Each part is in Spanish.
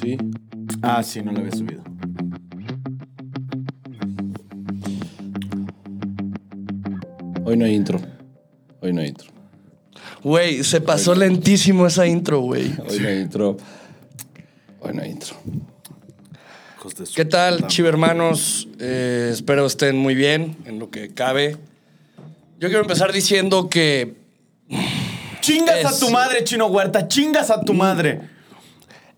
Sí. Ah, sí, no lo había subido. Hoy no hay intro. Hoy no hay intro. Güey, se pasó lentísimo esa intro, güey. Hoy no hay intro. Hoy no hay intro. ¿Qué tal, chivermanos? Eh, espero estén muy bien en lo que cabe. Yo quiero empezar diciendo que Chingas Es- a tu madre, Chino Huerta. Chingas a tu madre.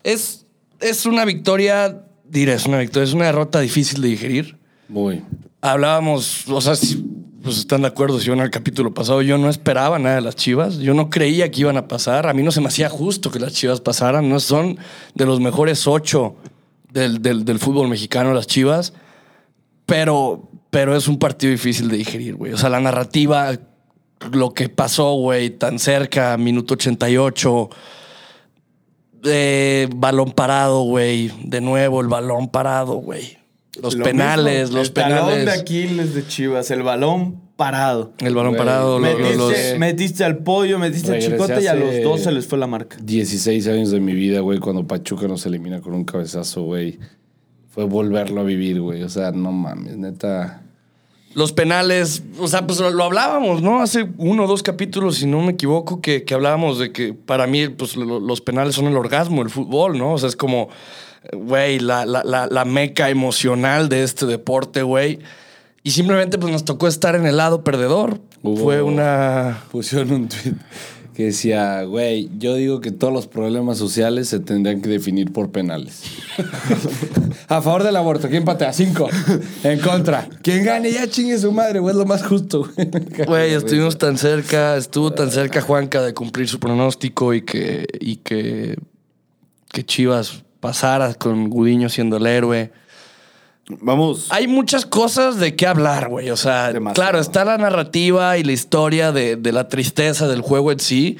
es, es una victoria, diré, es una victoria, es una derrota difícil de digerir. Muy. Hablábamos, o sea, si pues están de acuerdo, si van al capítulo pasado, yo no esperaba nada de las Chivas, yo no creía que iban a pasar, a mí no se me hacía justo que las Chivas pasaran, no son de los mejores ocho del, del- del fútbol mexicano las Chivas, pero, pero es un partido difícil de digerir, güey. O sea, la narrativa, lo que pasó, güey, tan cerca, minuto 88, eh, balón parado, güey, de nuevo el balón parado, güey. Los Lo penales, mismo, los el talón penales. de Aquiles de Chivas, el balón parado. El balón parado, lo- Metiste, los, metiste al podio, metiste al chicote y a los dos se les fue la marca. 16 años de mi vida, güey, cuando Pachuca nos elimina con un cabezazo, güey. Fue volverlo a vivir, güey. O sea, no mames, neta. Los penales, o sea, pues lo, hablábamos, ¿no? Hace uno o dos capítulos, si no me equivoco, que, que hablábamos de que para mí, pues lo- los penales son el orgasmo del fútbol, ¿no? O sea, es como, güey, la, la, la, la meca emocional de este deporte, güey. Y simplemente, pues nos tocó estar en el lado perdedor. Hubo- Fue una. Pusieron un tweet que decía, güey, yo digo que todos los problemas sociales se tendrían que definir por penales. a favor del aborto, ¿quién patea? Cinco. En contra. ¿Quién gane? Ya chingue su madre, güey, es lo más justo. Güey, estuvimos tan cerca, estuvo tan cerca Juanca de cumplir su pronóstico y que, y que, que Chivas pasara con Gudiño siendo el héroe. Vamos. Hay muchas cosas de qué hablar, güey. O sea, Demasiado. claro, está la narrativa y la historia de, de la tristeza del juego en sí,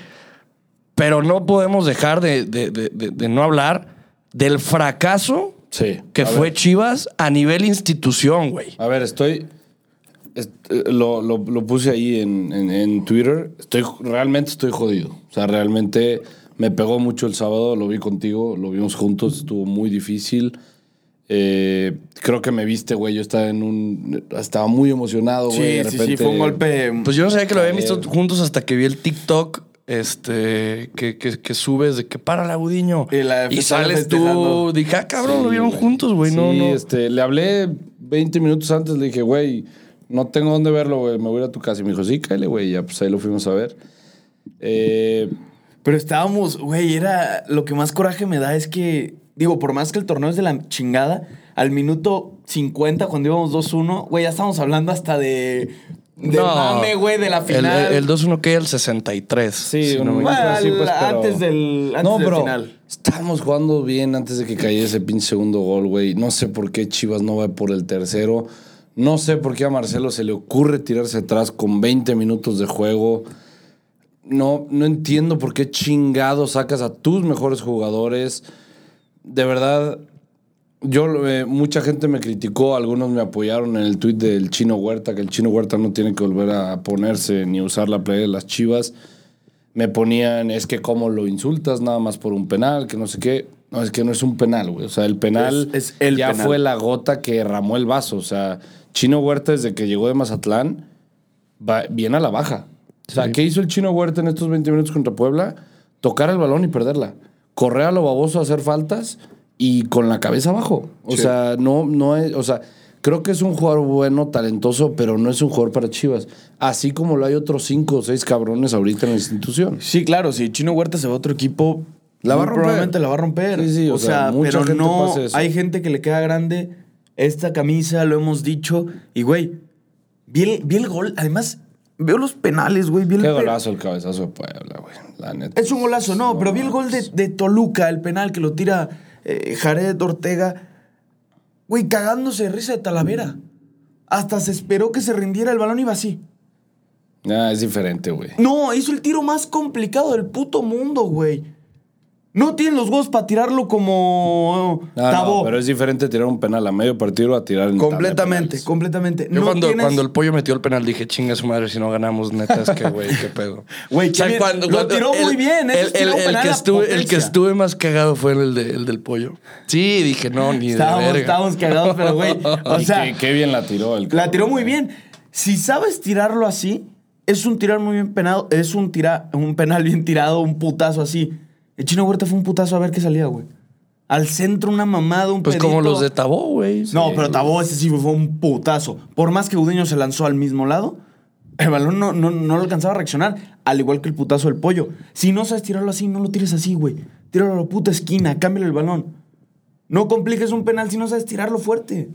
pero no podemos dejar de, de- de- no hablar del fracaso Sí. que fue ver. Chivas a nivel institución, güey. A ver, estoy. est- eh, lo, lo- lo puse ahí en, en- en Twitter. Estoy, realmente estoy jodido. O sea, realmente me pegó mucho el sábado. Lo vi contigo, lo vimos juntos. Estuvo muy difícil. Eh, creo que me viste, güey. Yo estaba en un. Estaba muy emocionado, güey. Sí, de sí, sí, fue un golpe. Pues yo no sabía que lo habían visto juntos hasta que vi el TikTok este, que, que, que subes de que para la Gudiño. Y la Y sales tú. Dije, ah, cabrón, Sí, lo vieron güey. juntos, güey. No, no. este, le hablé 20 minutos antes, le dije, güey, no tengo dónde verlo, güey, me voy a ir a tu casa. Y me dijo, sí, cállate, güey, ya pues ahí lo fuimos a ver. Eh, Pero estábamos, güey, era. Lo que más coraje me da es que. Digo, por más que el torneo es de la chingada, al minuto 50, cuando íbamos 2-1, güey, ya estamos hablando hasta de. De No. mame, güey, de la El- final. El, 2-1 que el 63. Sí, si no me Bueno, equivoco. Sí, pues, pero- antes del, antes no, del bro, final. estábamos jugando bien antes de que cayera ese pinche segundo gol, güey. No sé por qué Chivas no va por el tercero. No sé por qué a Marcelo se le ocurre tirarse atrás con 20 minutos de juego. No, no entiendo por qué chingado sacas a tus mejores jugadores. De verdad, yo eh, mucha gente me criticó, algunos me apoyaron en el tuit del Chino Huerta, que el Chino Huerta no tiene que volver a ponerse ni usar la playa de las Chivas. Me ponían, es que cómo lo insultas nada más por un penal, que no sé qué. No, es que no es un penal, güey. O sea, el penal Es- es el ya penal. fue la gota que derramó el vaso. O sea, Chino Huerta desde que llegó de Mazatlán va bien a la baja. O sea, ¿qué hizo el Chino Huerta en estos 20 minutos contra Puebla? Tocar el balón y perderla. Correr a lo baboso, hacer faltas y con la cabeza abajo. O Sí. sea, no, no es, o sea, creo que es un jugador bueno, talentoso, pero no es un jugador para Chivas. Así como lo hay otros cinco o seis cabrones ahorita en la institución. Sí, claro, si Chino Huerta se va a otro equipo, La va a romper. Probablemente la va a romper. Sí, sí, o o, sea, sea, mucha pero gente no. pasa eso. Hay gente que le queda grande esta camisa, lo hemos dicho. Y, güey, vi el, vi el gol. Además, veo los penales, güey. vi el Qué pe- golazo el cabezazo de Puebla, güey. La neta. Es un golazo, no, pero vi el gol de, de Toluca, el penal que lo tira eh, Jared Ortega. Güey, cagándose de risa de Talavera. Hasta se esperó que se rindiera el balón y iba así. Ah, es diferente, güey. No, hizo el tiro más complicado del puto mundo, güey. No tienen los huevos para tirarlo como No, no, Tabó. pero es diferente tirar un penal a medio partido a tirar en completamente, completamente. Yo no cuando, tienes- cuando el pollo metió el penal dije, chinga su madre si no ganamos, neta, es que, güey, qué pedo. Güey. Lo tiró muy bien, El, el- que estuve, el que estuve más cagado fue el, de- el del pollo. Sí, dije, no, ni Estábamos, de verga. estábamos cagados, pero güey. O Y sea, qué, qué bien la tiró el la tiró muy bien. Si sabes tirarlo así, es un tirar muy bien penado, es un, tira, un penal bien tirado, un putazo así. El chino Huerta fue un putazo a ver qué salía, güey. Al centro una mamada, un Pues como los de Tabó, güey. No, pero Tabó ese sí fue un putazo. Por más que Udeño se lanzó al mismo lado, el balón no, no, no lo alcanzaba a reaccionar. Al igual que el putazo del pollo. Si no sabes tirarlo así, no lo tires así, güey. Tíralo a la puta esquina, cámbiale el balón. No compliques un penal si no sabes tirarlo fuerte.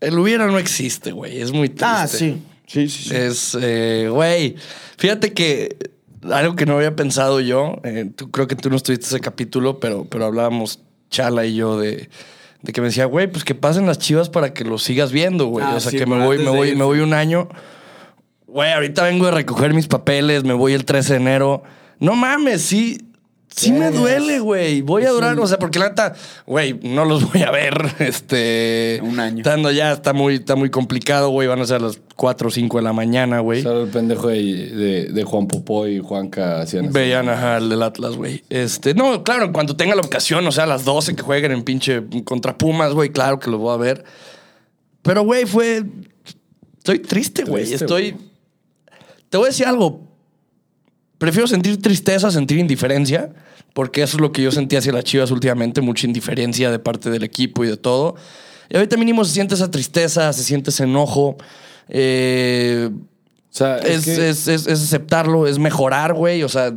El hubiera no existe, güey. Es muy triste. Ah, sí. Sí, sí, sí. Es, eh, güey, fíjate que algo que no había pensado yo, eh, tú, creo que tú no estuviste ese capítulo, pero, pero hablábamos Chala y yo de, de que me decía, güey, pues que pasen las chivas para que lo sigas viendo, güey. Ah, o sea, sí, que me voy, me voy, me voy un año. Güey, ahorita vengo de recoger mis papeles, me voy el 13 de enero. No mames, sí. Sí me duele, güey. Voy a durar, o sea, porque la neta, güey, no los voy a ver, este... Un año. Estando ya, está muy, está muy complicado, güey. Van a ser las 4 o 5 de la mañana, güey. Solo el pendejo de, de- de Juan Popó y Juanca hacían. Veían, ajá, el del Atlas, güey. Este, no, claro, en cuanto tenga la ocasión, o sea, a las 12 que jueguen en pinche contra Pumas, güey, claro que lo voy a ver. Pero, güey, fue. Estoy triste, güey. Estoy. Te voy a decir algo. Prefiero sentir tristeza a sentir indiferencia, porque eso es lo que yo sentí hacia las chivas últimamente, mucha indiferencia de parte del equipo y de todo. Y ahorita mínimo se siente esa tristeza, se siente ese enojo. Eh, O sea, es, es, que- es, aceptarlo, es mejorar, güey. O sea,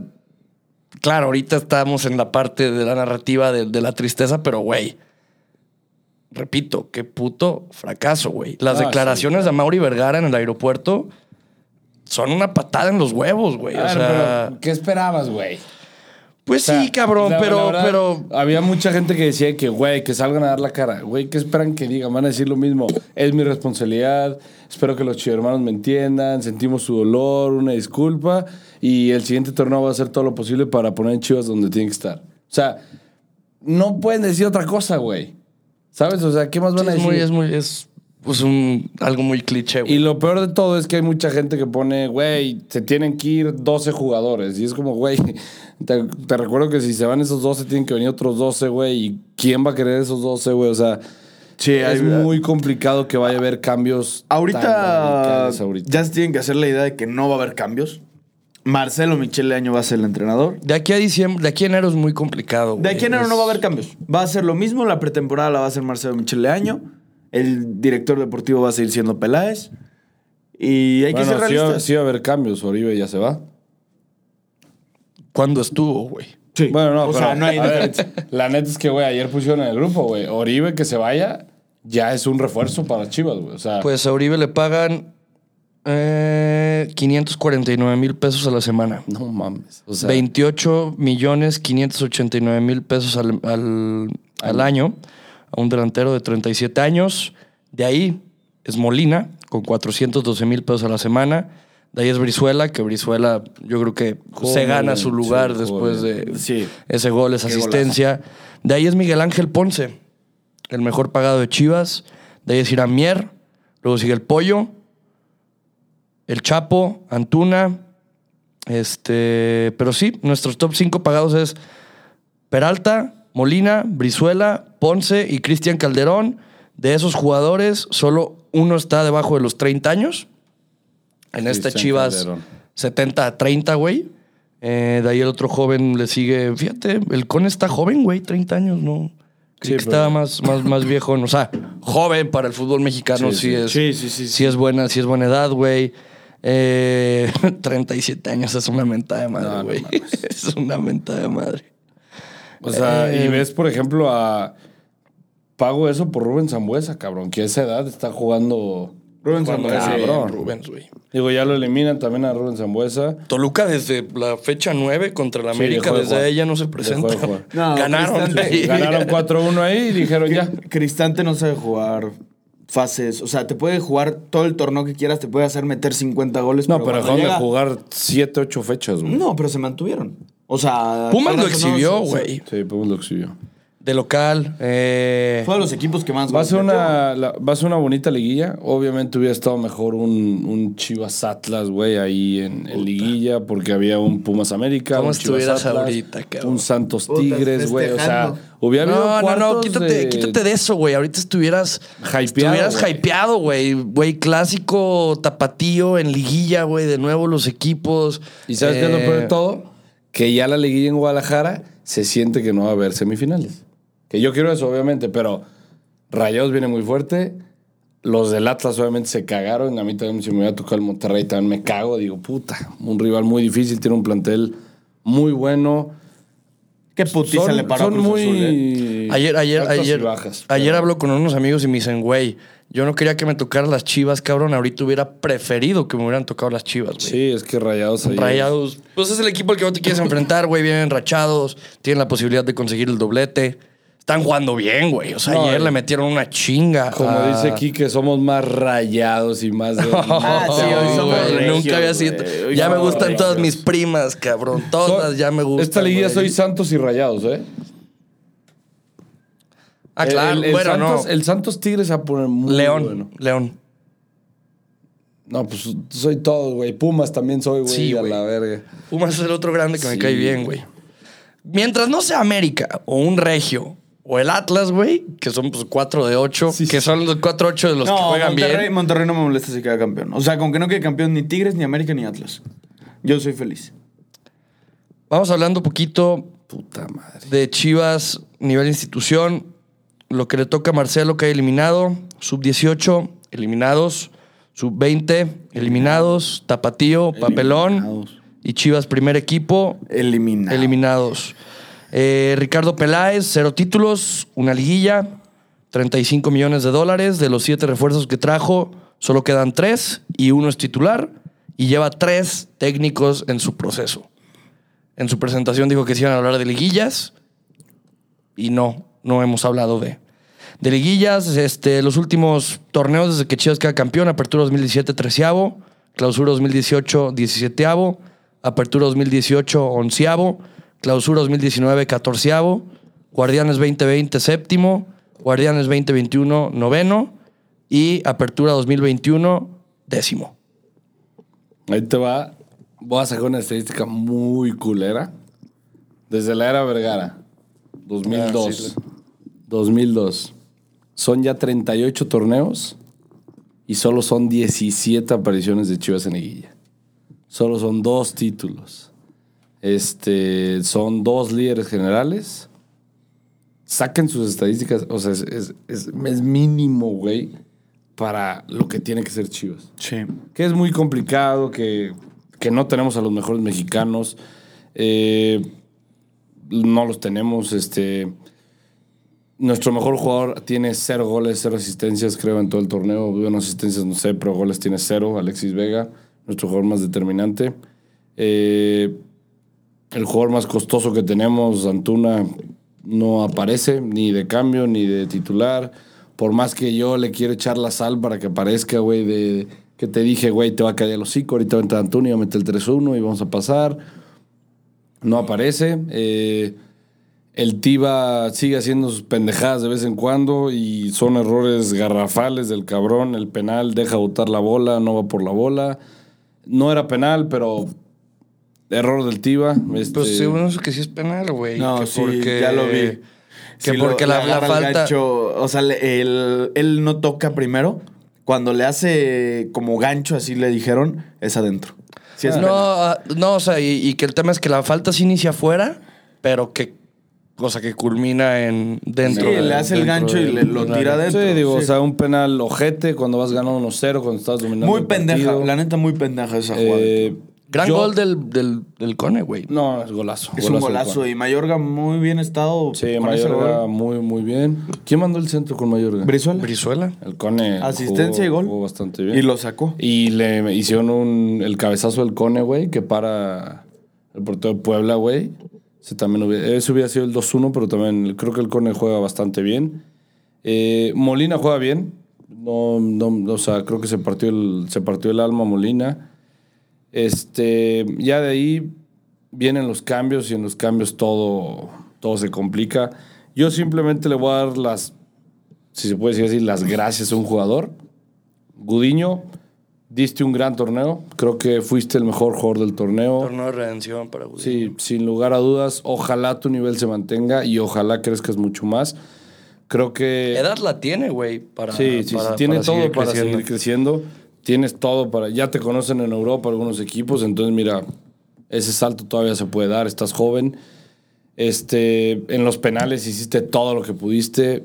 claro, ahorita estamos en la parte de la narrativa de, de la tristeza, pero, güey, repito, qué puto fracaso, güey. Las Ah, declaraciones de Mauri Vergara en el aeropuerto son una patada en los huevos, güey. A O sea, pero, ¿qué esperabas, güey? pues O sea, sí, cabrón, la- la pero, verdad, pero Había mucha gente que decía que, güey, que salgan a dar la cara. Güey, ¿qué esperan que digan? Van a decir lo mismo. Es mi responsabilidad. Espero que los chivermanos me entiendan. Sentimos su dolor, una disculpa. Y el siguiente torneo va a hacer todo lo posible para poner en Chivas donde tiene que estar. O sea, no pueden decir otra cosa, güey. ¿Sabes? O sea, ¿qué más van a es decir? muy, es muy, es pues un, algo muy cliché, güey. Y lo peor de todo es que hay mucha gente que pone, güey, se tienen que ir 12 jugadores. Y es como, güey, te, te recuerdo que si se van esos 12, tienen que venir otros 12, güey. ¿Y quién va a querer esos 12, güey? O sea, Sí, es hay- muy complicado que vaya a haber cambios. Ahorita, ya se tienen que hacer la idea de que no va a haber cambios. Marcelo Michele Año va a ser el entrenador. De aquí a diciembre, de aquí a enero es muy complicado, güey. De aquí a enero Es- no va a haber cambios. Va a ser lo mismo. La pretemporada la va a hacer Marcelo Michele Año. El director deportivo va a seguir siendo Peláez. Y hay que ser sí, va- realistas. sí va a haber cambios. Oribe ya se va. ¿Cuándo estuvo, güey? Sí. Bueno, no, o pero, sea, no hay a ver, diferencia. La neta es que, güey, ayer pusieron en el grupo, güey. Oribe que se vaya ya es un refuerzo para Chivas, güey. O sea, Pues a Uribe le pagan eh, 549 mil pesos a la semana. no mames. O sea, 28 millones 589 mil pesos al, al- al año a un delantero de 37 años. De ahí es Molina con 412 mil pesos a la semana. De ahí es Brizuela, que Brizuela yo creo que Joder, se gana su lugar sí, después de Sí. ese gol, esa Qué asistencia. De ahí es Miguel Ángel Ponce, el mejor pagado de Chivas. De ahí es Irán Mier. Luego sigue el Pollo, el Chapo, Antuna. Este, pero sí, nuestros top 5 pagados es Peralta, Molina, Brizuela, Ponce y Cristian Calderón. De esos jugadores, solo uno está debajo de los 30 años. En este Cristian Chivas, Calderón. 70 a 30, güey. Eh, de ahí el otro joven le sigue. Fíjate, el Con está joven, güey, 30 años, ¿no? Sí, que estaba más, más, más viejo. O sea, joven para el fútbol mexicano, Sí, sí, sí. es. Sí, sí, sí, Sí es buena, sí es buena edad, güey. Eh, 37 años es una mentada de No, madre, no güey. es una mentada de madre. O sea, Eh, y ves, por ejemplo, a. Pago eso por Rubén Zambuesa, cabrón, que a esa edad está jugando. Rubén sí, cabrón. Rubens, güey. Digo, ya lo eliminan también a Rubén Zambuesa. Toluca desde la fecha 9 contra la Sí, América, de desde jugar. ella no se presenta. de. No, Ganaron. Ganaron 4-1 ahí y dijeron ya. Cristante no sabe jugar fases. O sea, te puede jugar todo el torneo que quieras, te puede hacer meter 50 goles. No, pero cuando dejaron de llega- jugar 7, 8 fechas, güey. No, pero se mantuvieron. O sea. Pumas lo exhibió, güey. Sí, pues lo exhibió. De local. eh, Fue de los equipos que más Va a, ser una, la- va a ser una bonita liguilla. Obviamente hubiera estado mejor un, un Chivas Atlas, güey, ahí en, en liguilla, porque había un Pumas América, ¿Cómo un estuvieras Atlas, ahorita, cabrón? un Santos Tigres, güey. O sea, hubiera habido No, no, no, quítate de- quítate de eso, güey. Ahorita estuvieras. Hypeado, Estuvieras hypeado, güey. Güey, clásico tapatío en liguilla, güey. De nuevo los equipos. ¿Y sabes qué es lo Eh, peor de todo? Que ya la liguilla en Guadalajara se siente que no va a haber semifinales. Que yo quiero eso, obviamente, pero Rayados viene muy fuerte. Los del Atlas obviamente se cagaron. A mí también si me hubiera tocado el Monterrey también me cago. Digo, puta, un rival muy difícil, tiene un plantel muy bueno. Qué putiza Son, le paró a son Cruz muy... Azul, ¿eh? Ayer, ayer, ayer, bajas, ayer pero- hablo con unos amigos y me dicen, güey, yo no quería que me tocaran las chivas, cabrón. Ahorita hubiera preferido que me hubieran tocado las chivas, güey. Sí, es que Rayados ayer- Rayados. Pues es el equipo al que no te quieres enfrentar, güey. Vienen enrachados. Tienen la posibilidad de conseguir el doblete. Están jugando bien, güey. O sea, No, ayer le metieron una chinga. Como dice aquí, que somos más rayados y más de... Ah, sí, hoy somos regios, Nunca había sido. Hoy Ya me gustan todas mis primas, cabrón. Todas ya me gustan. Esta liguilla soy Santos y Rayados, ¿eh? Ah, claro. El, el bueno, Santos, no. el Santos Tigres se va a poner muy León. bueno. León. No, pues soy todo, güey. Pumas también soy, güey. Sí, a la verga. Pumas es el otro grande que me cae bien, güey. Mientras no sea América o un Regio o el Atlas, güey, que son pues 4 de 8, Sí, que sí. son los 4-8 de los no, que juegan Monterrey, bien. Monterrey no me molesta si queda campeón. O sea, con que no quede campeón ni Tigres, ni América, ni Atlas. Yo soy feliz. Vamos hablando un poquito Puta madre. de Chivas, nivel institución. Lo que le toca a Marcelo, que ha eliminado. Sub-18, eliminados. Sub-20, eliminados. Tapatío, Papelón. Eliminados. Y Chivas, primer equipo, Eliminado. eliminados. Eh, Ricardo Peláez, cero títulos, una liguilla, 35 millones de dólares. De los siete refuerzos que trajo, solo quedan tres y uno es titular. Y lleva tres técnicos en su proceso. En su presentación dijo que se iban a hablar de liguillas y no, no hemos hablado de, de liguillas. Este, los últimos torneos desde que Chivas queda campeón, Apertura 2017 treceavo, Clausura 2018 17 Apertura 2018 onceavo, Clausura 2019 catorceavo, Guardianes 2020 séptimo, Guardianes 2021 noveno y Apertura 2021 décimo. Ahí te va. Voy a sacar una estadística muy culera. Desde la era Vergara, 2002. Ah, sí, 2002. Son ya 38 torneos y solo son 17 apariciones de Chivas en liguilla. Solo son dos títulos. Este, son dos líderes generales. Saquen sus estadísticas. O sea, es, es- es- es mínimo, güey, para lo que tiene que ser Chivas Sí. que es muy complicado, que, que no tenemos a los mejores mexicanos. Eh, no los tenemos. Este, nuestro mejor jugador tiene cero goles, cero asistencias, creo, en todo el torneo. Bueno, asistencias no sé, pero goles tiene cero. Alexis Vega, nuestro jugador más determinante. Eh, el jugador más costoso que tenemos, Antuna, no aparece ni de cambio ni de titular. Por más que yo le quiero echar la sal para que aparezca, güey, de que te dije, güey, te va a caer el hocico, ahorita va a entrar Antuna y va a meter el 3-1 y vamos a pasar. No aparece. Eh, el Tiva sigue haciendo sus pendejadas de vez en cuando y son errores garrafales del cabrón. El penal deja botar la bola, no va por la bola. No era penal, pero error del Tiva. Este, Pues sí, bueno, eso que sí es penal, güey. No, que sí, ya lo vi. Que Sí, porque la, falta. gancho, o sea, le- él, él no toca primero. Cuando le hace como gancho, así le dijeron, es adentro. Sí es no, penal. ah, no, o sea, y, y que el tema es que la falta sí inicia afuera, pero que. Cosa que culmina en dentro. Sí, de- le hace el gancho y le- lo tira adentro. Sí, digo, sí. o sea, un penal ojete cuando vas ganando 1-0, cuando estás dominando. Muy el pendeja, partido. la neta, muy pendeja esa jugada. Eh, Gran yo- gol del, del, del Cone, güey. No, es golazo. es un golazo. Y Mayorga muy bien estado. Sí, con ese Mayorga gol. muy, muy bien. ¿Quién mandó el centro con Mayorga? Brizuela. Brizuela. El Cone. Asistencia jugó- y gol. Jugó bastante bien. Y lo sacó. Y le hicieron un, el cabezazo del Cone, güey, que para el portero de Puebla, güey. Ese también hubiera, ese hubiera sido el 2-1, pero también creo que el Cone juega bastante bien. Eh, Molina juega bien. No, no, o sea, creo que se partió el, se partió el alma Molina. Este, ya de ahí, vienen los cambios y en los cambios todo, todo se complica. Yo simplemente le voy a dar las, si se puede decir así, las gracias a un jugador. Gudiño, diste un gran torneo. Creo que fuiste el mejor jugador del torneo. Torneo de redención para Gudiño. Sí, sin lugar a dudas. Ojalá tu nivel se mantenga y ojalá crezcas mucho más. Creo que... Edad la tiene, güey. Para, Sí, sí, para- sí, tiene para todo seguir para seguir creciendo. Tienes todo para. Ya te conocen en Europa algunos equipos, entonces mira, ese salto todavía se puede dar. Estás joven. Este, en los penales hiciste todo lo que pudiste.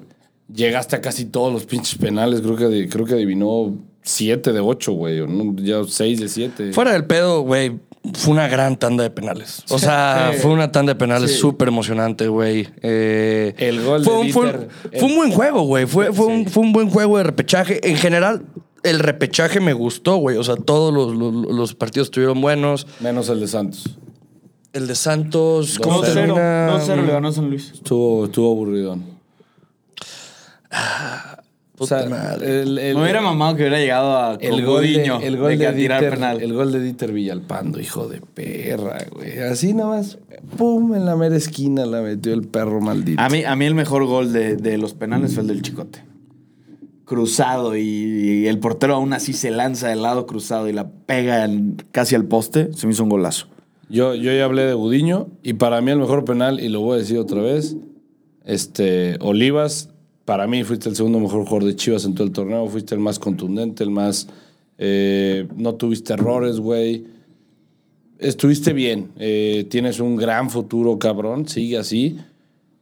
Llegaste a casi todos los pinches penales. Creo que, creo que adivinó 7 de 8, güey. o no, Ya 6 de 7. Fuera del pedo, güey, fue una gran tanda de penales. O sea, Sí. fue una tanda de penales Sí. súper emocionante, güey. Eh, El gol fue de un, fue, un buen juego, güey. Fue, fue, un, fue un buen juego de repechaje. En general, el repechaje me gustó, güey. O sea, todos los, los- los partidos estuvieron buenos. Menos el de Santos. El de Santos, ¿cómo 2-0. termina? 2-0 le ganó San Luis. Estuvo, estuvo aburridón. O sea, madre. el, el- Me hubiera mamado que hubiera llegado a el gol, de, el, gol de de tirar Dieter, penal. el gol de Dieter Villalpando, hijo de perra, güey. Así nomás, pum, en la mera esquina la metió el perro maldito. A mí, a mí el mejor gol de, de los penales fue el del Chicote. Cruzado y, el portero aún así se lanza del lado cruzado y la pega casi al poste. Se me hizo un golazo. Yo, yo ya hablé de Budiño y para mí el mejor penal, y lo voy a decir otra vez, este, Olivas, para mí fuiste el segundo mejor jugador de Chivas en todo el torneo, fuiste el más contundente, el más... eh, no tuviste errores, güey. Estuviste bien, eh, tienes un gran futuro, cabrón, sigue así.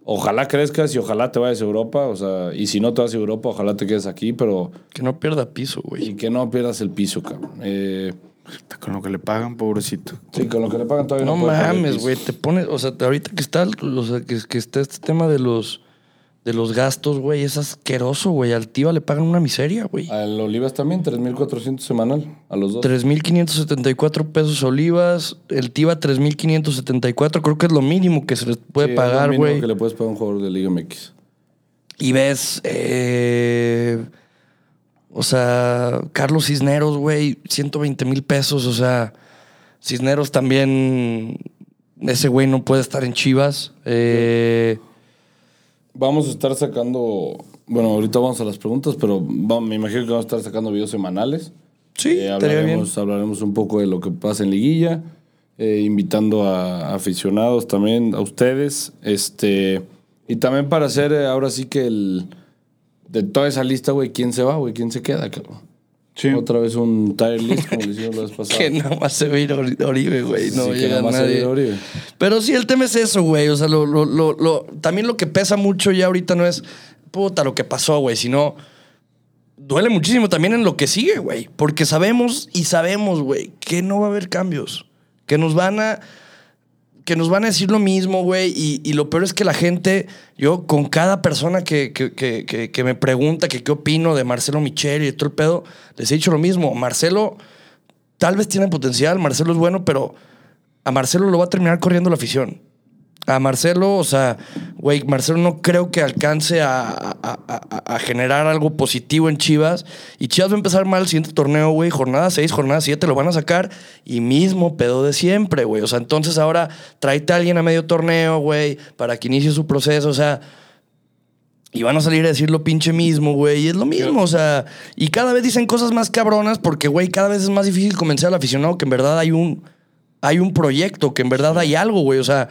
Ojalá crezcas y ojalá te vayas a Europa, o sea, y si no te vas a Europa, ojalá te quedes aquí, pero Que no pierda piso, güey. y que no pierdas el piso, cabrón. Eh, Está Con lo que le pagan, pobrecito. sí, con lo que le pagan todavía No no, mames, güey. Te pones, o sea, ahorita que está, o sea, que, que está este tema de los, de los gastos, güey, es asqueroso, güey. Al Tiva le pagan una miseria, güey. Al Olivas también, 3.400 semanal, a los dos. 3.574 pesos olivas, el Tiva 3.574, creo que es lo mínimo que se les puede Sí, es lo pagar, mínimo güey. que le puedes pagar a un jugador de Liga MX. Y ves, eh, o sea, Carlos Cisneros, güey, 120 mil pesos, o sea, Cisneros también, ese güey no puede estar en Chivas. Eh, Vamos a estar sacando, bueno, ahorita vamos a las preguntas, pero me imagino que vamos a estar sacando videos semanales. sí, Eh, estaría bien. hablaremos, hablaremos un poco de lo que pasa en Liguilla, eh, invitando a aficionados también, a ustedes. Este, y también para hacer eh, ahora sí que el, de toda esa lista, güey, ¿quién se va, güey? ¿Quién se queda, cabrón? Sí. Otra vez un tier list, como le hicimos la vez pasada. Que nada más se ve ir Ori- Oribe, güey. No Sí, llega nadie. Oribe. Pero sí, el tema es eso, güey. O sea, lo, lo, lo, lo- también lo que pesa mucho ya ahorita no es puta lo que pasó, güey, sino duele muchísimo también en lo que sigue, güey. Porque sabemos y sabemos, güey, que no va a haber cambios. Que nos van a. Que nos van a decir lo mismo, güey. Y, y lo peor es que la gente, yo con cada persona que, que, que, me pregunta que qué opino de Marcelo Michel y de todo el pedo, les he dicho lo mismo. Marcelo tal vez tiene potencial, Marcelo es bueno, pero a Marcelo lo va a terminar corriendo la afición. A Marcelo, o sea, güey, Marcelo no creo que alcance a, a- a- a generar algo positivo en Chivas. Y Chivas va a empezar mal el siguiente torneo, güey. Jornada 6, jornada 7 lo van a sacar. Y mismo pedo de siempre, güey. O sea, entonces ahora tráete a alguien a medio torneo, güey, para que inicie su proceso. O sea, y van a salir a decir lo pinche mismo, güey. Y es lo mismo, o sea. Y cada vez dicen cosas más cabronas porque, güey, cada vez es más difícil convencer al aficionado que en verdad hay un, hay un proyecto, que en verdad hay algo, güey. O sea,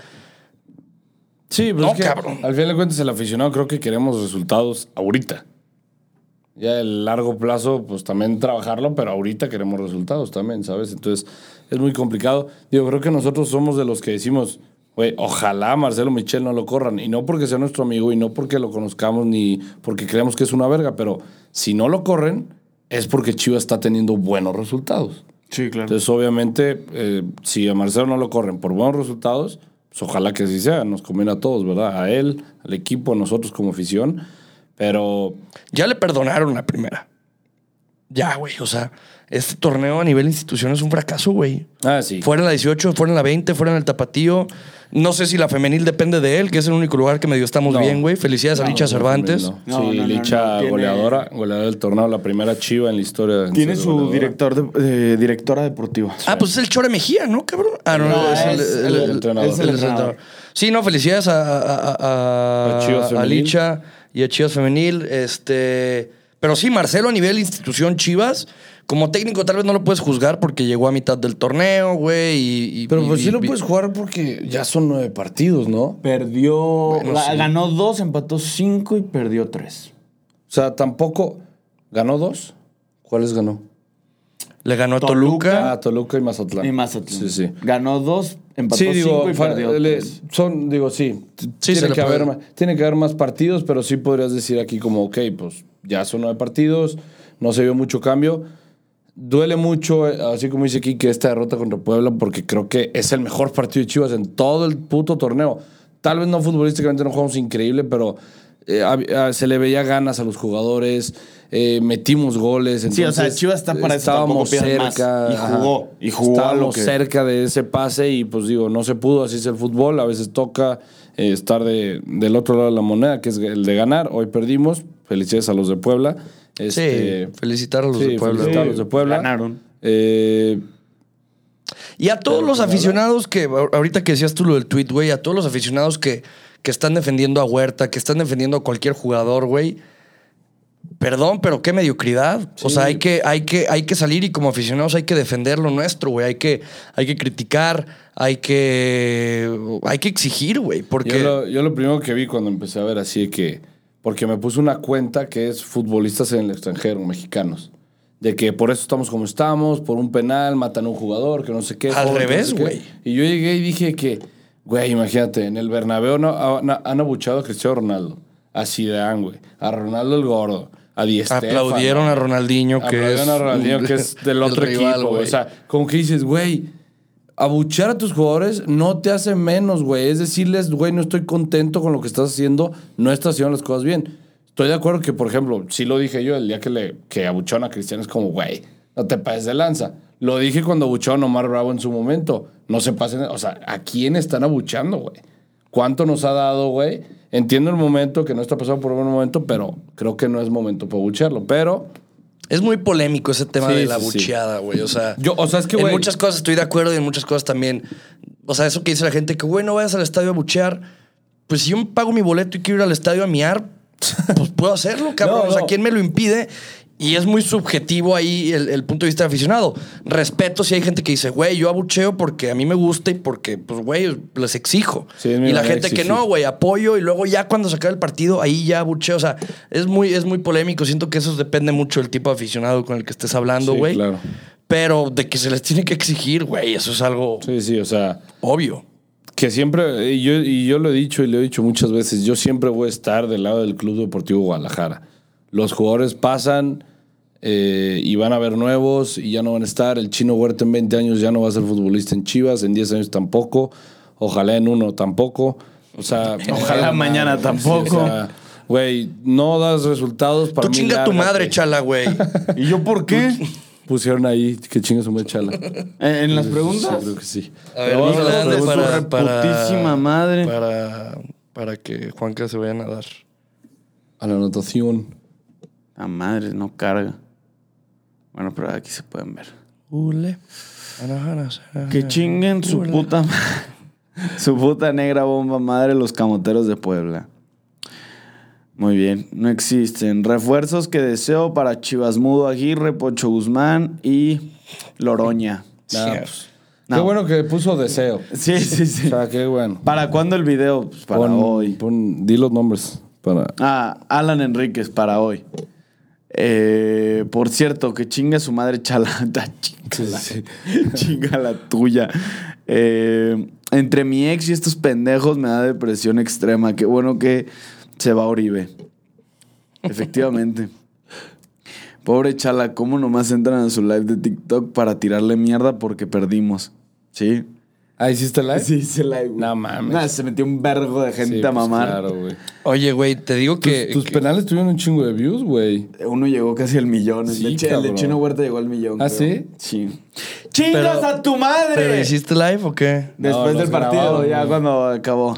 Sí, pero No, es que cabrón. al final de cuentas el aficionado creo que queremos resultados ahorita. Ya el largo plazo, pues también trabajarlo, pero ahorita queremos resultados también, ¿sabes? Entonces es muy complicado. Digo, creo que nosotros somos de los que decimos, güey, ojalá Marcelo Michel no lo corran. Y no porque sea nuestro amigo y no porque lo conozcamos ni porque creemos que es una verga, pero si no lo corren es porque Chivas está teniendo buenos resultados. Sí, claro. Entonces, obviamente, eh, si a Marcelo no lo corren por buenos resultados, pues ojalá que así sea. Nos conviene a todos, ¿verdad? A él, al equipo, a nosotros como afición. Pero ya le perdonaron la primera. Ya, güey. O sea, este torneo a nivel institución es un fracaso, güey. Ah, sí. Fuera en la 18, fuera en la 20, fuera en el Tapatío. No sé si la femenil depende de él, que es el único lugar que medio estamos No. bien, güey. Felicidades a Licha Cervantes. no. No, sí, no, no, Licha goleadora, goleadora del torneo, la primera chiva en la historia. en Tiene su goleadora. director de, eh, directora deportiva. Ah, pues es el Chore Mejía, ¿no, cabrón? Ah, no, No, es, el, es el- el- el- entrenador. es el entrenador. Sí, no, felicidades a, a, a- A. Licha y a Chivas Femenil. Este, pero sí, Marcelo a nivel institución Chivas, como técnico tal vez no lo puedes juzgar porque llegó a mitad del torneo, güey. Y, y- Pero pues y- sí lo puedes jugar porque ya son nueve partidos, ¿no? Perdió. Bueno, ga- sí. Ganó dos, empató cinco y perdió tres. O sea, tampoco. ¿Ganó dos? ¿Cuáles ganó? Le ganó a Toluca. Toluca. Ah, Toluca y Mazatlán. Y Mazatlán. Sí, sí. Ganó dos, empató Sí, cinco y perdió le- tres. son, digo, sí. Sí, tiene, que haber más, tiene que haber más partidos, pero sí podrías decir aquí como, ok, pues ya son nueve partidos, no se vio mucho cambio. Duele mucho, eh, así como dice aquí, que esta derrota contra Puebla, porque creo que es el mejor partido de Chivas en todo el puto torneo. Tal vez no futbolísticamente no jugamos increíble, pero eh, ah, se le veía ganas a los jugadores, eh, metimos goles. Sí, o sea, Chivas está para Estábamos pidas más. cerca. Y jugó, y jugó Estábamos que- cerca de ese pase y pues digo, no se pudo, así es el fútbol, a veces toca eh, estar de, del otro lado de la moneda, que es el de ganar, hoy perdimos, felicidades a los de Puebla. Este, sí, felicitar a los sí, de Puebla. felicitar a los de Puebla. Ganaron. Eh, Y a todos los nada. aficionados que, ahorita que decías tú lo del tweet, güey, a todos los aficionados que, que están defendiendo a Huerta, que están defendiendo a cualquier jugador, güey. Perdón, pero qué mediocridad. O sea, hay que, hay, que, hay que salir y como aficionados hay que defender lo nuestro, güey. Hay que, hay que criticar, hay que, hay que exigir, güey. Porque yo, lo, yo lo primero que vi cuando empecé a ver así que, porque me puse una cuenta que es futbolistas en el extranjero, mexicanos. De que por eso estamos como estamos, por un penal, matan a un jugador, que no sé qué. Al joven, revés, no sé qué. güey. Y yo llegué y dije que, güey, imagínate, en el Bernabéu no, han, han abuchado a Cristiano Ronaldo, a Zidane, güey, a Ronaldo el Gordo, a Di aplaudieron a Ronaldinho, que Aplaudieron es. a Ronaldinho, que es del otro rival, equipo. güey. O sea, como que dices, güey, abuchear a tus jugadores no te hace menos, güey. Es decirles, güey, no estoy contento con lo que estás haciendo, no estás haciendo las cosas bien. Estoy de acuerdo que, por ejemplo, sí lo dije yo el día que le que abucharon a Cristiano, es como, güey, no te pases de lanza. Lo dije cuando abucharon a Omar Bravo en su momento. No se pasen, o sea, ¿a quién están abuchando, güey? ¿Cuánto nos ha dado, güey? Entiendo el momento, que no está pasando por un buen momento, pero creo que no es momento para abuchearlo. Pero Es muy polémico ese tema Sí, de la bucheada, güey. O sea, Yo, o sea, es que, en muchas cosas estoy de acuerdo y en muchas cosas también. O sea, eso que dice la gente, que güey, no vayas al estadio a buchear. Pues si yo pago mi boleto y quiero ir al estadio a miar, pues puedo hacerlo, cabrón. No, O sea. ¿quién me lo impide? Y es muy subjetivo ahí el, el punto de vista de aficionado. Respeto si hay gente que dice, güey, yo abucheo porque a mí me gusta y porque, pues, güey, les exijo. Sí, y la gente que no, güey, apoyo y luego ya cuando se acabe el partido, ahí ya abucheo. O sea, es muy, es muy polémico. Siento que eso depende mucho del tipo de aficionado con el que estés hablando, Sí, güey. claro. Pero de que se les tiene que exigir, güey, eso es algo Sí, sí, o sea, obvio. que siempre, y yo, y yo lo he dicho y lo he dicho muchas veces, yo siempre voy a estar del lado del Club Deportivo Guadalajara. Los jugadores pasan eh, y van a ver nuevos y ya no van a estar. El chino Huerta en 20 años ya no va a ser futbolista en Chivas, en 10 años tampoco, ojalá en uno tampoco. O sea, Ojalá mañana sí, tampoco. o sea, Güey, no das resultados para Tú mí, chinga tu madre, chala, güey. ¿Y yo por qué? Pusieron ahí que chinga su madre chala. ¿En en las Sí, preguntas? creo que sí. A ver, Pero vamos a darle para, para, madre. Para, para que Juanca se vaya a nadar. A la anotación. A madre, no carga. Bueno, pero aquí se pueden ver. Ule. Que chinguen su puta su puta negra bomba madre los camoteros de Puebla. Muy bien, no existen. Refuerzos que deseo para Chivas Mudo Aguirre, Pocho Guzmán y Loroña. Nah, pues. Qué bueno que puso deseo. Sí, sí, sí. O sea, qué bueno. ¿Para cuándo el video? Pues para Pon- hoy. pon- di los nombres. Para... Ah, Alan Enríquez para hoy. Eh, por cierto, que chinga su madre chala. Chinga, Sí, chinga la tuya. Eh, entre mi ex y estos pendejos me da depresión extrema. Qué bueno que se va Oribe. Efectivamente. Pobre chala, ¿cómo nomás entran a su live de TikTok para tirarle mierda porque perdimos? ¿Sí? Ah, ¿hiciste live? Sí, hice live, güey. No mames. Nah, se metió un vergo de gente Sí, a pues, mamar. Claro, güey. Oye, güey, te digo Tus, que. tus que- penales tuvieron un chingo de views, güey. Uno llegó casi al millón. El, Sí, de, Che- el de. Chino Huerta llegó al millón. ¿Ah, creo. sí? Sí. ¡Chingas a tu madre! ¿Pero hiciste live o qué? Después No, del partido, grabaron, ya güey. cuando acabó.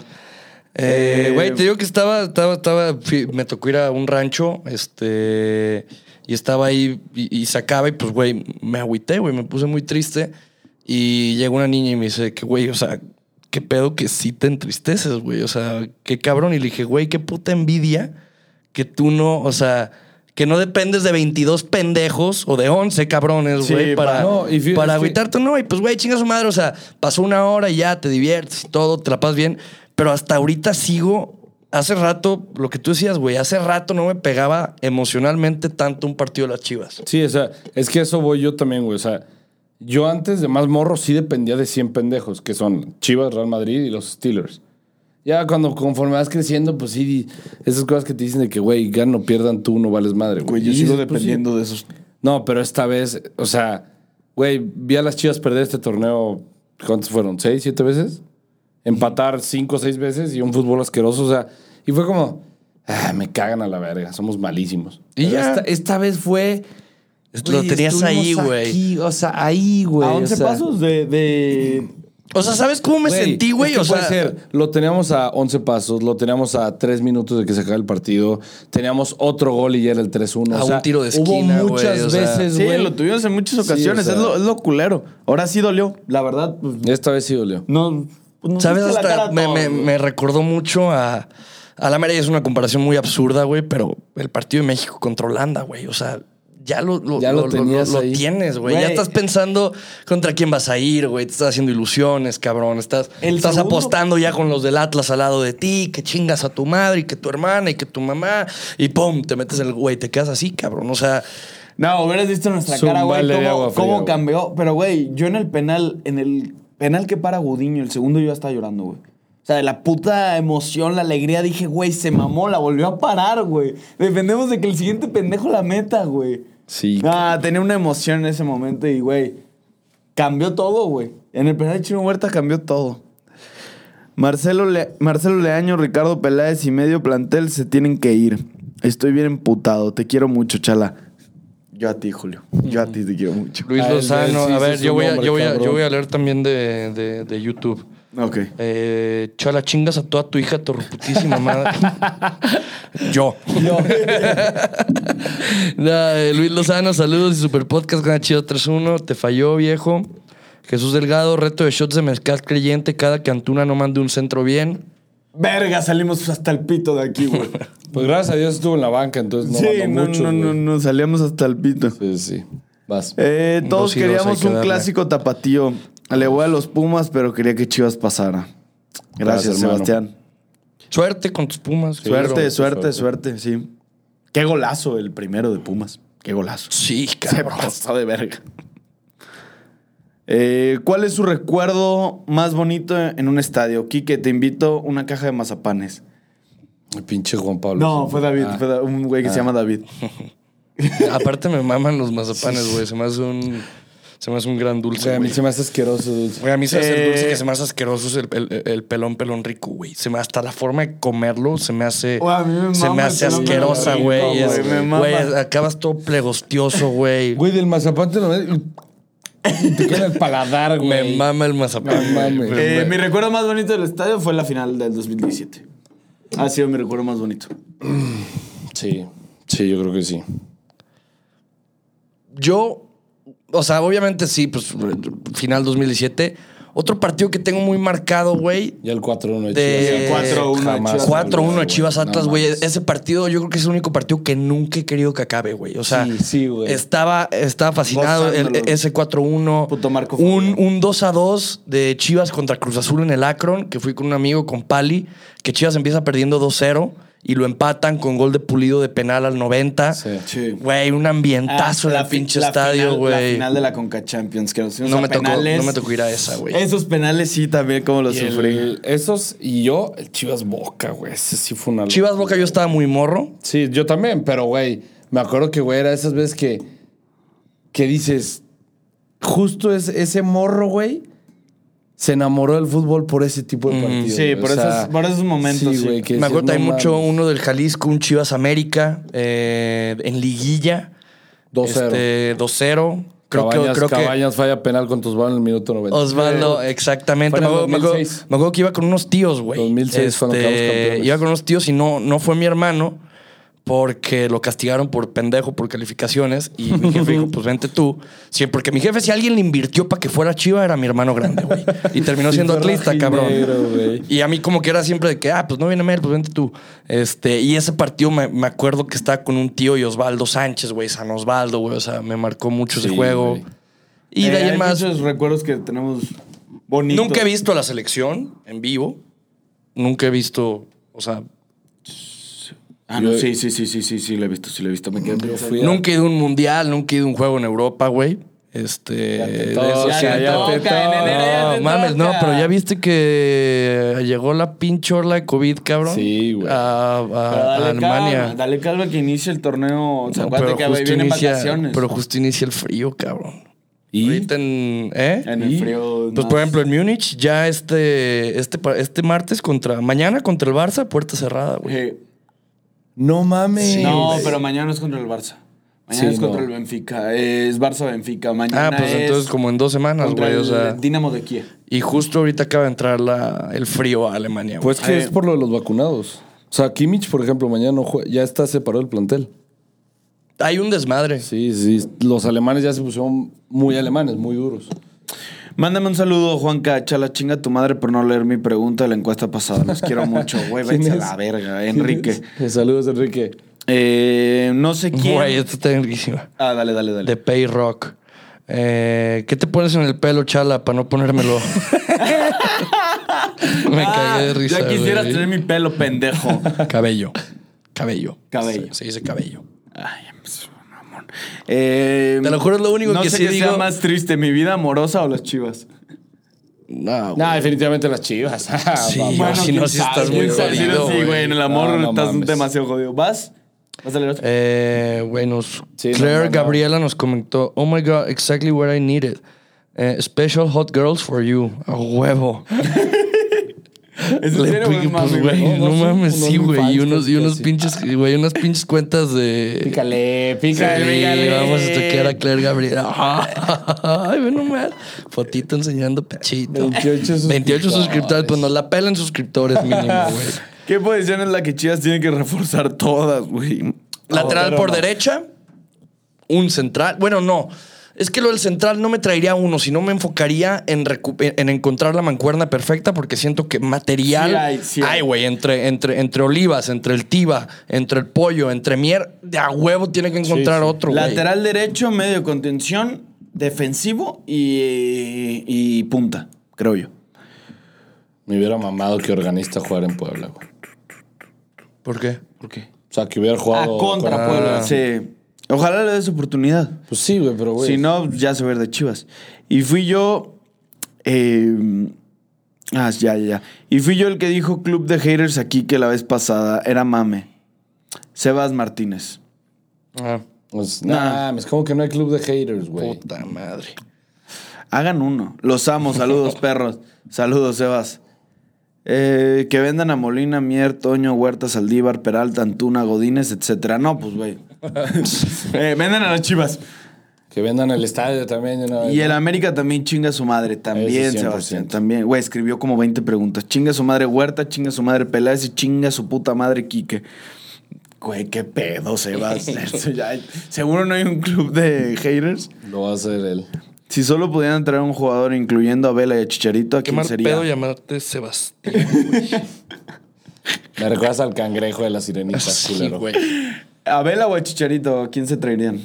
Eh, Eh, Güey, te digo que estaba, estaba, estaba, me tocó ir a un rancho, este, y estaba ahí y, y sacaba y pues, güey, me agüité, güey, me puse muy triste y llegó una niña y me dice que, güey, o sea, qué pedo que sí te entristeces, güey, o sea, qué cabrón. Y le dije, güey, qué puta envidia que tú no, o sea, que no dependes de 22 pendejos o de 11 cabrones, Sí, güey, para, pa- No, para agüitarte. No, y pues, güey, chinga su madre, o sea, pasó una hora y ya te diviertes y todo, te la pasas bien. Pero hasta ahorita sigo. Hace rato, lo que tú decías, güey, hace rato no me pegaba emocionalmente tanto un partido de las chivas. Sí, o sea, es que eso voy yo también, güey. O sea, yo antes de más morro sí dependía de 100 pendejos, que son Chivas, Real Madrid y los Steelers. Ya cuando conforme vas creciendo, pues sí, esas cosas que te dicen de que, güey, ganan o pierdan, tú no vales madre, güey. Yo sigo pues, sí. dependiendo de esos. No, pero esta vez, o sea, güey, vi a las Chivas perder este torneo, ¿cuántos fueron? ¿Seis, siete veces? Empatar cinco o seis veces y un fútbol asqueroso, o sea, y fue como, ah, me cagan a la verga, somos malísimos. Y ya. Esta, esta vez fue... Lo tenías ahí, güey. O sea, ahí, güey. a o 11 sea, pasos de, de- O sea, ¿sabes cómo me sentí, güey? O sea, puede ser, lo teníamos a 11 pasos, lo teníamos a 3 minutos de que se acabe el partido, teníamos otro gol y ya era el 3-1. A o sea, un tiro de esquina, Hubo güey, muchas o sea, veces, Sí, güey. lo tuvimos en muchas Sí, ocasiones. o sea. es, lo, es lo culero. Ahora sí dolió. La verdad, pues, Esta vez sí dolió. no. pues, nos ¿Sabes? Hasta me, me- recordó mucho a. A la América es una comparación muy absurda, güey, pero el partido de México contra Holanda, güey. O sea, ya lo, lo, Ya lo tenías lo ahí. tienes, güey. Ya estás pensando contra quién vas a ir, güey. Te estás haciendo ilusiones, cabrón. Estás, El estás segundo- apostando ya con los del Atlas al lado de ti, que chingas a tu madre y que tu hermana y que tu mamá. Y pum, te metes en el güey, te quedas así, cabrón. O sea, No, hubieras visto nuestra cara, güey, cómo, cómo cambió. Pero, güey, yo en el penal, en el penal que para Gudiño, el segundo yo ya estaba llorando, güey. O sea, de la puta emoción, la alegría, dije, güey, se mamó, la volvió a parar, güey. Dependemos de que el siguiente pendejo la meta, güey. Sí. Ah, tenía una emoción en ese momento y, güey, cambió todo, güey. En el penal de Chino Huerta cambió todo. Marcelo, Le- Marcelo Leaño, Ricardo Peláez y medio plantel se tienen que ir. Estoy bien emputado. Te quiero mucho, chala. Yo a ti, Julio. Yo a ti te quiero mucho. Luis Ah, Lozano. a ver, yo voy a, yo, voy a, cabrón. yo voy a leer también de, de, de YouTube. Ok. Eh, chala, chingas a toda tu hija, tu putísima madre. Yo. No, eh, Luis Lozano, saludos y super podcast con Chido 3-1. Te falló, viejo. Jesús Delgado, reto de shots de mezcal creyente. Cada que Antuna no mande un centro bien. Verga, salimos hasta el pito de aquí, güey. Pues gracias a Dios estuvo en la banca, entonces no sí, mandó no, mucho, no, no, no, salíamos hasta el pito. Sí, sí. Vas. Eh, todos queríamos un darle. clásico tapatío. Le voy a los Pumas, pero quería que Chivas pasara. Gracias. Sebastián. Suerte con tus pumas. suerte, suerte, suerte. suerte, sí. Qué golazo el primero de Pumas. Qué golazo. Sí, Se cabrón. pasó de verga. Eh, ¿Cuál es su recuerdo más bonito en un estadio? Quique, te invito una caja de mazapanes. El pinche Juan Pablo. No, fue David, Ah. fue Da- un güey que se llama David. Aparte me maman los mazapanes, güey. Se me hace un... Se me hace un gran dulce, sea, a mí güey. se me hace asqueroso dulce. Güey, a mí se me hace el Eh, dulce que se me hace asqueroso es el, el- el pelón pelón rico, güey. Se me hasta la forma de comerlo se me hace Güey, a mí me se me hace asquerosa, rico, güey. Es- güey, me mama. Güey, acabas todo plegostioso, güey. Güey, del mazapán te lo te queda el paladar, güey. Me mama el mazapán. Güey. Eh, mi recuerdo más bonito del estadio fue la final del 2017. Ha sido mi recuerdo más bonito. Sí. Sí, yo creo que sí. Yo, o sea, obviamente sí, pues final 2017. Otro partido que tengo muy marcado, güey. Ya el 4-1 de De Chivas. El 4-1 de Jamás Chivas. 4-1 de Chivas Atlas, güey. Ese partido yo creo que es el único partido que nunca he querido que acabe, güey. O sea, Sí, sí, güey. estaba, estaba fascinado el- ese 4-1. Puto Marco Un, un 2-2 de Chivas contra Cruz Azul en el Akron, que fui con un amigo, con Pali, que Chivas empieza perdiendo 2-0 y lo empatan con gol de pulido de penal al 90. Sí. Sí. Güey, un ambientazo en el pinche la estadio, final- La güey. final de la Conca Champions, que nos No me, tocó, penales. no me tocó ir a esa, güey. Esos penales sí también como los Y el- sufrí. esos y yo, el Chivas Boca, güey. Ese sí fue una. Chivas Boca yo estaba muy morro. Sí, yo también, pero güey, me acuerdo que, güey, era esas veces que, que dices, justo es ese morro, güey, se enamoró del fútbol por ese tipo de partidos. Sí, por O esos- sea, por esos momentos, sí. güey, que Me acuerdo también no mucho uno del Jalisco, un Chivas América, eh, en liguilla. 2-0. Este, 2-0. Creo Cabañas, que, creo que Cabañas falla penal con tus en el minuto 90. Osvaldo, exactamente. Me acuerdo, me acuerdo- 2006. me acuerdo que iba con unos tíos, güey. 2006 cuando quedamos campeones. Iba con unos tíos y no, no fue mi hermano porque lo castigaron por pendejo, por calificaciones. Y mi jefe dijo, pues vente tú. Sí, porque mi jefe, si alguien le invirtió para que fuera chiva, era mi hermano grande, güey. Y terminó siendo atlista, cabrón. Y a mí como que era siempre de que, ah, pues no viene Mel, pues vente tú. Este, y ese partido me, me acuerdo que estaba con un tío y Osvaldo Sánchez, güey, San Osvaldo, güey. O sea, me marcó mucho ese juego. Y de Eh, ahí en más. muchos recuerdos que tenemos bonitos. Nunca he visto a la selección en vivo. Nunca he visto, o sea, Ah, no, sí, sí, sí, sí, sí, sí, lo he visto, sí, lo he visto. Me quedé pensando. fui a- nunca he ido a un mundial, nunca he ido a un juego en Europa, güey. Este. Ya te de toca, esos ya que- te toca, en enero ya No, te mames, no, pero ya viste que llegó la pinche orla de COVID, cabrón. Sí, güey. A, a- Pero a dale Alemania. calma, dale calma que inicie el torneo. O sea, No, que ahí vienen inicia, vacaciones. pero justo inicia el frío, cabrón. ¿Y? Ahorita en. ¿Eh? en el ¿Y? frío. Pues más- por ejemplo en Múnich ya este, este, este martes contra mañana contra el Barça puerta cerrada, güey. Eh, No mames. Sí, no, pero mañana es contra el Barça. Mañana Sí, es contra no. el Benfica. Es Barça-Benfica. Mañana Ah, pues es entonces como en dos semanas, contra güey, o el sea. Dinamo de Kiev. Y justo ahorita acaba de entrar la, el frío a Alemania. Pues que Eh. es por lo de los vacunados. O sea, Kimmich, por ejemplo, mañana no jue- ya está separado del plantel. hay un desmadre. Sí, sí. Los alemanes ya se pusieron muy alemanes, muy duros. Mándame un saludo, Juanca. Chala chinga tu madre por no leer mi pregunta de la encuesta pasada. Los quiero mucho, güey. ¿Quién Vete a la verga, Enrique. Saludos, Enrique. Eh, no sé quién. Güey, esto está verguísima. Ah, dale, dale, dale. De Pay Rock. Eh, ¿Qué te pones en el pelo, chala, para no ponérmelo? Me Ah, cagué de risa. Ya quisieras güey. tener mi pelo, pendejo. Cabello. Cabello. Cabello. Se, se dice cabello. Ay. Eh, Te lo juro, es lo único no que sé sí qué digo. sea más triste, mi vida amorosa o las chivas. No, No, definitivamente las chivas. Sí, Vamos. Bueno, si no, quién sí sabe, estás muy si no, jodido, Sí, güey. güey, en el amor No, no estás mames. demasiado jodido. ¿Vas? ¿Vas a leer otro? Eh, bueno, Sí, no, Claire no, no. Gabriela nos comentó, oh my god, exactly what I needed. Eh, special hot girls for you. A huevo. ¿Es en serio, güey, pues, güey, güey? no, No, mames, sí, güey. Y unos, y unos pinches, güey, unas pinches cuentas de. Pícale, Sí, pícale. vamos a toquear a Claire Gabriela. Ay, ve nomás. Fotito enseñando pechito. 28 suscriptores. 28 suscriptores, pues nos la pelan suscriptores mínimo, güey. ¿Qué posición es la que Chivas tiene que reforzar todas, güey? Lateral por no. derecha, un central. Bueno, no. Es que lo del central no me traería uno, sino me enfocaría en, en encontrar la mancuerna perfecta porque siento que material Sí hay, sí hay. güey, entre, entre, entre Olivas, entre el Tiba, entre el Pollo, entre Mier, de a huevo tiene que encontrar sí. otro, güey. Lateral derecho, medio de contención, defensivo y, y punta, creo yo. Me hubiera mamado que organista jugar en Puebla, güey. ¿Por qué? ¿Por qué? O sea, que hubiera Ah, jugado. contra con- Puebla. Sí. Ojalá le des oportunidad. Pues sí, güey, pero güey. Si no, ya se ver de Chivas. Y fui yo. eh, ah, ya, ya, ya. Y fui yo el que dijo Club de Haters aquí que la vez pasada era mame. Sebas Martínez. Ah, Pues, Nah. nah, es como que no hay club de haters, güey. puta madre. Hagan uno. Los amo. Saludos, perros. Saludos, Sebas. Eh, que vendan a Molina, Mier, Toño, Huerta, Saldívar, Peralta, Antuna, Godínez, etcétera. No, pues, güey. Eh, vendan a las chivas. Que vendan el estadio también. de una vez, Y el ¿no? América también chinga a su madre. También, Ese 100%. Sebastián. También. Güey, escribió como 20 preguntas. Chinga a su madre Huerta, chinga a su madre Peláez y chinga a su puta madre Quique. Güey, qué pedo, Sebas. Seguro no hay un club de haters. Lo va a hacer él. Si solo pudieran traer un jugador incluyendo a Vela y a Chicharito, ¿a Qué quién mal sería? pedo llamarte Sebastián. Me recuerdas al cangrejo de la sirenita, Sí, culero. güey. ¿A Vela o a Chicharito? ¿A quién se traerían?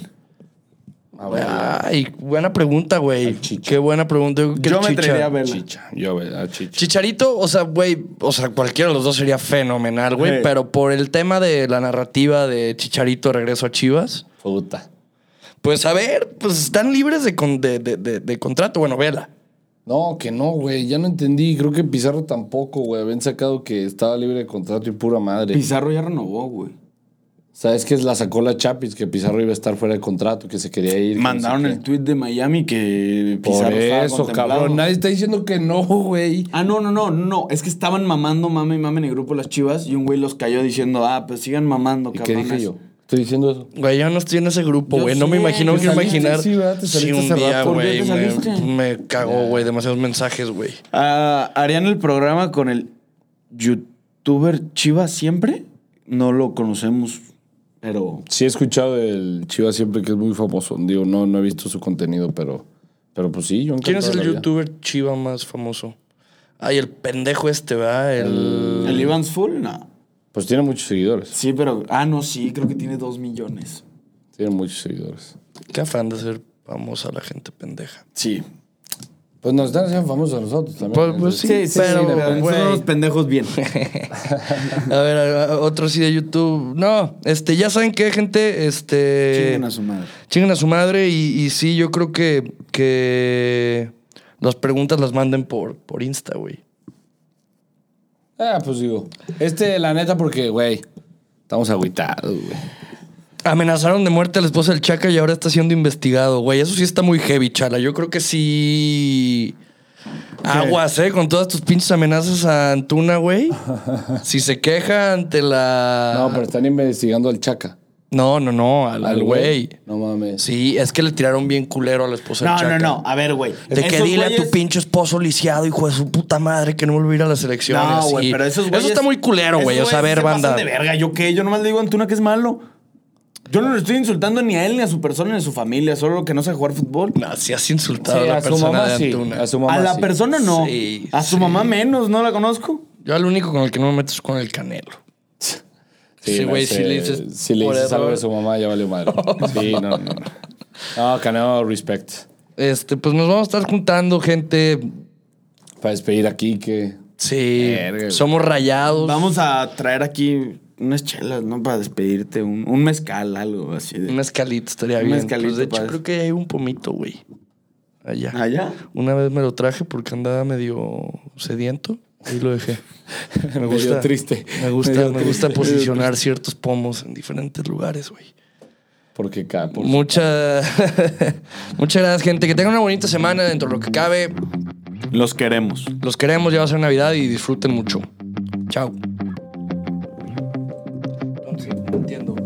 A ver, Ay, buena pregunta, güey. Qué buena pregunta. Que Yo me Chicha. traería a Vela. Chicha. Yo, güey, a Chicha. Chicharito, o sea, güey, o sea, cualquiera de los dos sería fenomenal, güey. Sí. Pero por el tema de la narrativa de Chicharito regreso a Chivas, Puta. pues a ver, pues están libres de, con- de, de- de- de contrato. Bueno, vela. No, que no, güey. Ya no entendí. Creo que Pizarro tampoco, güey. Habían sacado que estaba libre de contrato y pura madre. Pizarro ya renovó, güey. ¿Sabes que la sacó la Chapis? Que Pizarro iba a estar fuera de contrato, que se quería ir. que Mandaron el tweet de Miami que Por Pizarro estaba eso, cabrón. Nadie está diciendo que no, güey. Ah, no, no, no, no. Es que estaban mamando, mame y mame en el grupo las chivas y un güey los cayó diciendo, ah, pues sigan mamando, ¿Y qué dije yo? Estoy diciendo eso. Güey, yo no estoy en ese grupo, güey. No me imagino, saliste, imaginar. sí, ¿verdad? Te Sí, saliste un día. ¿Por güey. Me, me cagó, güey. Demasiados mensajes, güey. Ah, ¿Harían el programa con el youtuber Chivas siempre? No lo conocemos, pero... Sí he escuchado del Chivas siempre que es muy famoso. Digo, no, no he visto su contenido, pero, pero pues sí, yo ¿Quién es el youtuber chiva más famoso? Ay, el pendejo este, ¿verdad? El... ¿El Ivan's Full? No. Pues tiene muchos seguidores. Sí, pero... Ah, no, sí, creo que tiene dos millones. Tiene muchos seguidores. Qué afán de ser famosa la gente pendeja. Sí. Pues nos están haciendo famosos a nosotros también. Pues- pues Entonces, sí, pero, nosotros güey. los pendejos bien. A ver, a- a- otro sí de YouTube. No, este, ya saben qué, gente. Este. Chinguen a su madre. Chinguen a su madre. Y, y sí, yo creo que, que las preguntas las manden por, por Insta, güey. Ah, pues digo. Este, la neta, porque, güey, estamos agüitados, güey. Amenazaron de muerte a la esposa del Chaca y ahora está siendo investigado, güey. Eso sí está muy heavy, chala. Yo creo que sí. Aguas, ¿eh? Con todas tus pinches amenazas a Antuna, güey. si se queja ante la. No, pero están investigando al Chaca. No, no, no, al al güey. No mames. Sí, es que le tiraron bien culero a la esposa del No, Chaca. no, no. A ver, güey. De que dile a tu güeyes- pinche esposo lisiado, hijo de su puta madre, que no vuelva a ir a las elecciones. No, güey, pero esos güeyes... Eso está muy culero, güey. O sea, a güeyes ver, se pasan banda. de verga. ¿Yo qué? Yo nomás le digo a Antuna que es malo. Yo no le estoy insultando ni a él, ni a su persona, ni a su familia. Solo que no sabe jugar fútbol. No, si has insultado Sí, a la a su persona mamá de sí. Antuna. A su mamá a la sí. persona no. Sí, a su sí. mamá menos, no la conozco. Yo al único con el que no me meto es con el Canelo. Sí, güey, si le dices Si le por dices algo de su mamá, ya valió madre. Sí, no, no. No, no Canelo, respect. Este, pues nos vamos a estar juntando, gente. Para despedir aquí que... Sí, Verga, somos rayados. Vamos a traer aquí unas chelas, ¿no? Para despedirte. Un, un mezcal, algo así. De... Un mezcalito estaría Un bien. mezcalito, Pues de hecho, creo que hay un pomito, güey. Allá. ¿Allá? Una vez me lo traje porque andaba medio sediento y lo dejé. Me Medio gusta. triste. Me gusta, Medio me gusta triste. posicionar ciertos pomos en diferentes lugares, güey. Porque acá... Por... Mucha, muchas gracias, gente. Que tengan una bonita semana dentro de lo que cabe. Los queremos. Los queremos, ya va a ser Navidad y disfruten mucho. Chao. Entiendo.